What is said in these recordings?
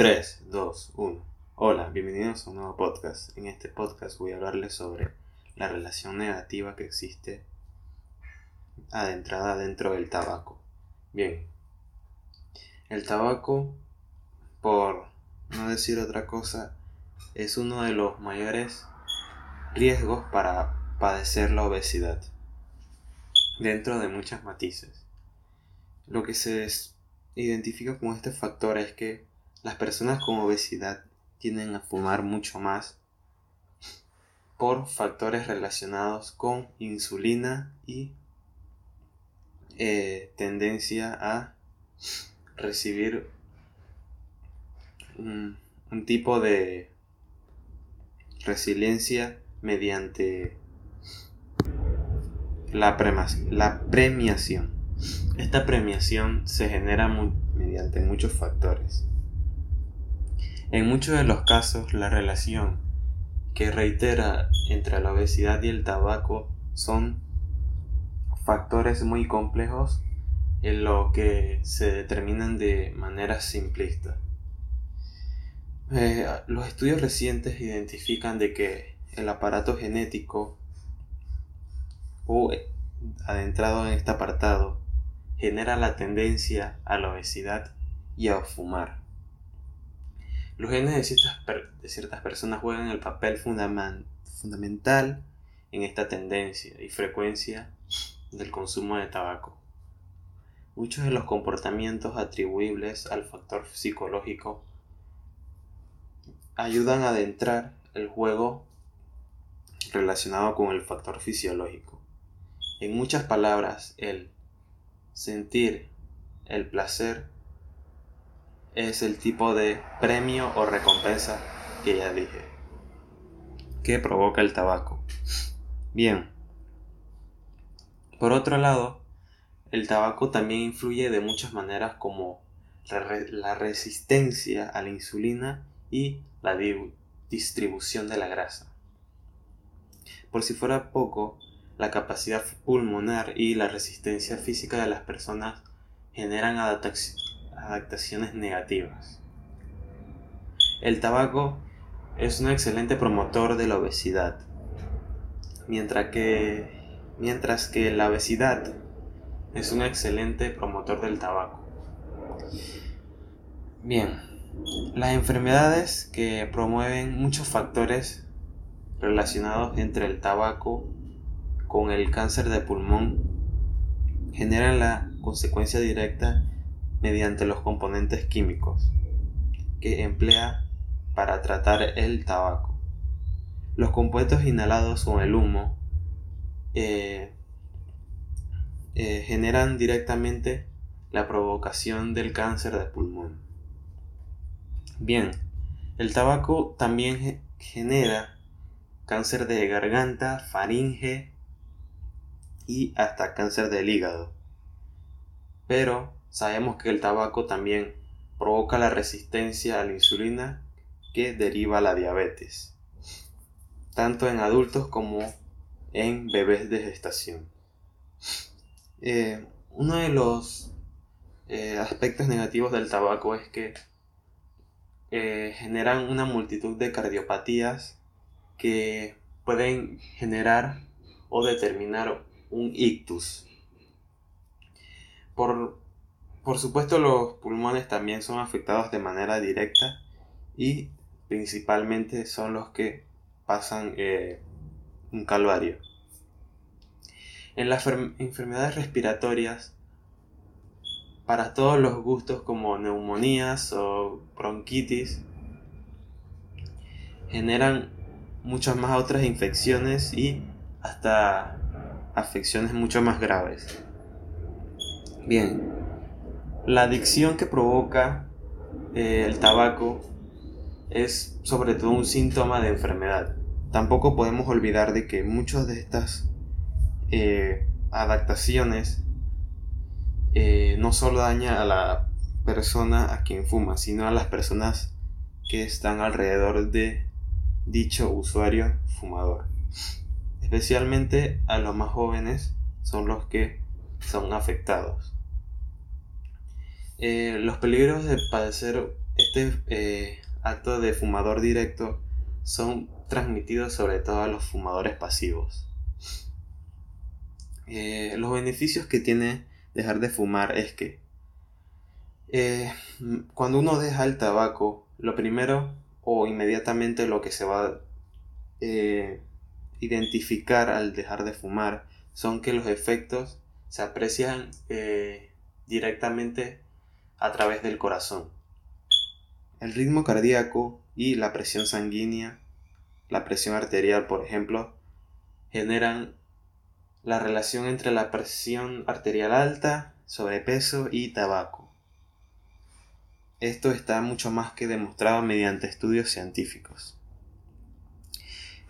3, 2, 1. Hola, bienvenidos a un nuevo podcast. En este podcast voy a hablarles sobre la relación negativa que existe adentrada dentro del tabaco. Bien, el tabaco, por no decir otra cosa, es uno de los mayores riesgos para padecer la obesidad, dentro de muchas matices. Lo que se identifica con este factor es que las personas con obesidad tienden a fumar mucho más por factores relacionados con insulina y eh, tendencia a recibir un, tipo de resiliencia mediante la, la premiación. Esta premiación se genera mediante muchos factores. En muchos de los casos, la relación que reitera entre la obesidad y el tabaco son factores muy complejos en lo que se determinan de manera simplista. Eh, los estudios recientes identifican de que el aparato genético o adentrado en este apartado genera la tendencia a la obesidad y a fumar. Los genes de ciertas, de ciertas personas juegan el papel fundamental en esta tendencia y frecuencia del consumo de tabaco. Muchos de los comportamientos atribuibles al factor psicológico ayudan a adentrar el juego relacionado con el factor fisiológico. En muchas palabras, el sentir el placer es el tipo de premio o recompensa que ya dije que provoca el tabaco. Bien. Por otro lado, el tabaco también influye de muchas maneras como la resistencia a la insulina y la distribución de la grasa. Por si fuera poco, la capacidad pulmonar y la resistencia física de las personas generan adaptaciones adaptaciones negativas. El tabaco es un excelente promotor de la obesidad, mientras que, mientras que la obesidad es un excelente promotor del tabaco. Bien, las enfermedades que promueven muchos factores relacionados entre el tabaco con el cáncer de pulmón generan la consecuencia directa mediante los componentes químicos que emplea para tratar el tabaco. Los compuestos inhalados con el humo eh, eh, generan directamente la provocación del cáncer de pulmón. Bien, el tabaco también genera cáncer de garganta, faringe y hasta cáncer del hígado. Pero Sabemos que el tabaco también provoca la resistencia a la insulina que deriva la diabetes, tanto en adultos como en bebés de gestación. Eh, uno de los eh, aspectos negativos del tabaco es que eh, generan una multitud de cardiopatías que pueden generar o determinar un ictus. Por, por supuesto los pulmones también son afectados de manera directa y principalmente son los que pasan eh, un calvario. En las enfermedades respiratorias, para todos los gustos como neumonías o bronquitis, generan muchas más otras infecciones y hasta afecciones mucho más graves. Bien, la adicción que provoca eh, el tabaco es sobre todo un síntoma de enfermedad. Tampoco podemos olvidar de que muchas de estas eh, adaptaciones eh, no solo daña a la persona a quien fuma, sino a las personas que están alrededor de dicho usuario fumador. Especialmente a los más jóvenes son los que son afectados. Eh, los peligros de padecer este eh, acto de fumador directo son transmitidos sobre todo a los fumadores pasivos. Eh, los beneficios que tiene dejar de fumar es que cuando uno deja el tabaco, lo primero o inmediatamente lo que se va a identificar al dejar de fumar son que los efectos se aprecian directamente a través del corazón. El ritmo cardíaco y la presión sanguínea, la presión arterial, por ejemplo, generan la relación entre la presión arterial alta, sobrepeso y tabaco. Esto está mucho más que demostrado mediante estudios científicos.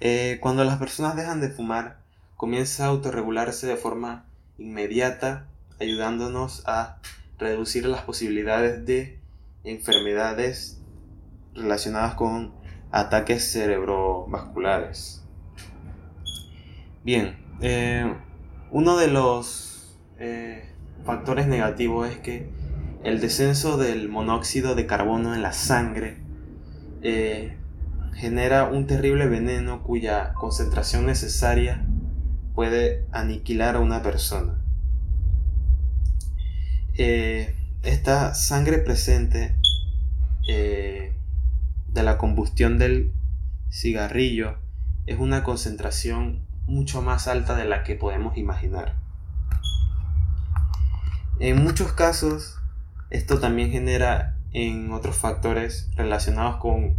Eh, cuando las personas dejan de fumar, comienza a autorregularse de forma inmediata, ayudándonos a reducir las posibilidades de enfermedades relacionadas con ataques cerebrovasculares. Bien, eh, uno de los eh, factores negativos es que el descenso del monóxido de carbono en la sangre eh, genera un terrible veneno cuya concentración necesaria puede aniquilar a una persona. Esta sangre presente de la combustión del cigarrillo es una concentración mucho más alta de la que podemos imaginar. En muchos casos, esto también genera en otros factores relacionados con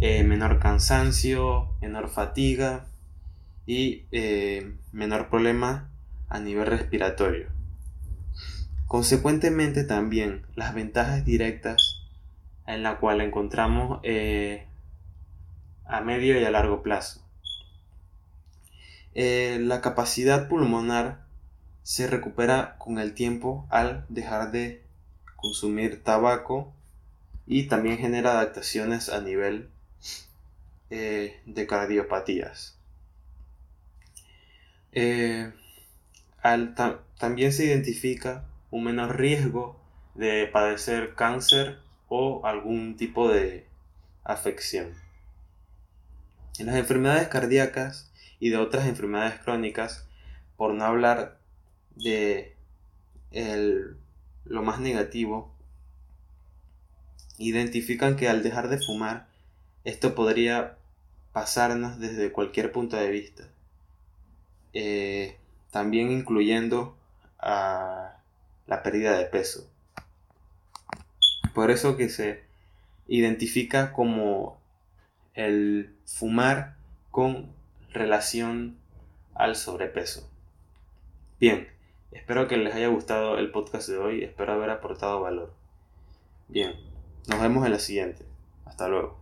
eh, menor cansancio, menor fatiga y eh, menor problema a nivel respiratorio. Consecuentemente también las ventajas directas en la cual encontramos eh, a medio y a largo plazo. Eh, la capacidad pulmonar se recupera con el tiempo al dejar de consumir tabaco y también genera adaptaciones a nivel eh, de cardiopatías. también se identifica un menor riesgo de padecer cáncer o algún tipo de afección. En las enfermedades cardíacas y de otras enfermedades crónicas, por no hablar de lo más negativo, identifican que al dejar de fumar, esto podría pasarnos desde cualquier punto de vista, eh, también incluyendo a la pérdida de peso. Por eso que se identifica como el fumar con relación al sobrepeso. Bien, espero que les haya gustado el podcast de hoy, espero haber aportado valor. Bien, nos vemos en la siguiente. Hasta luego.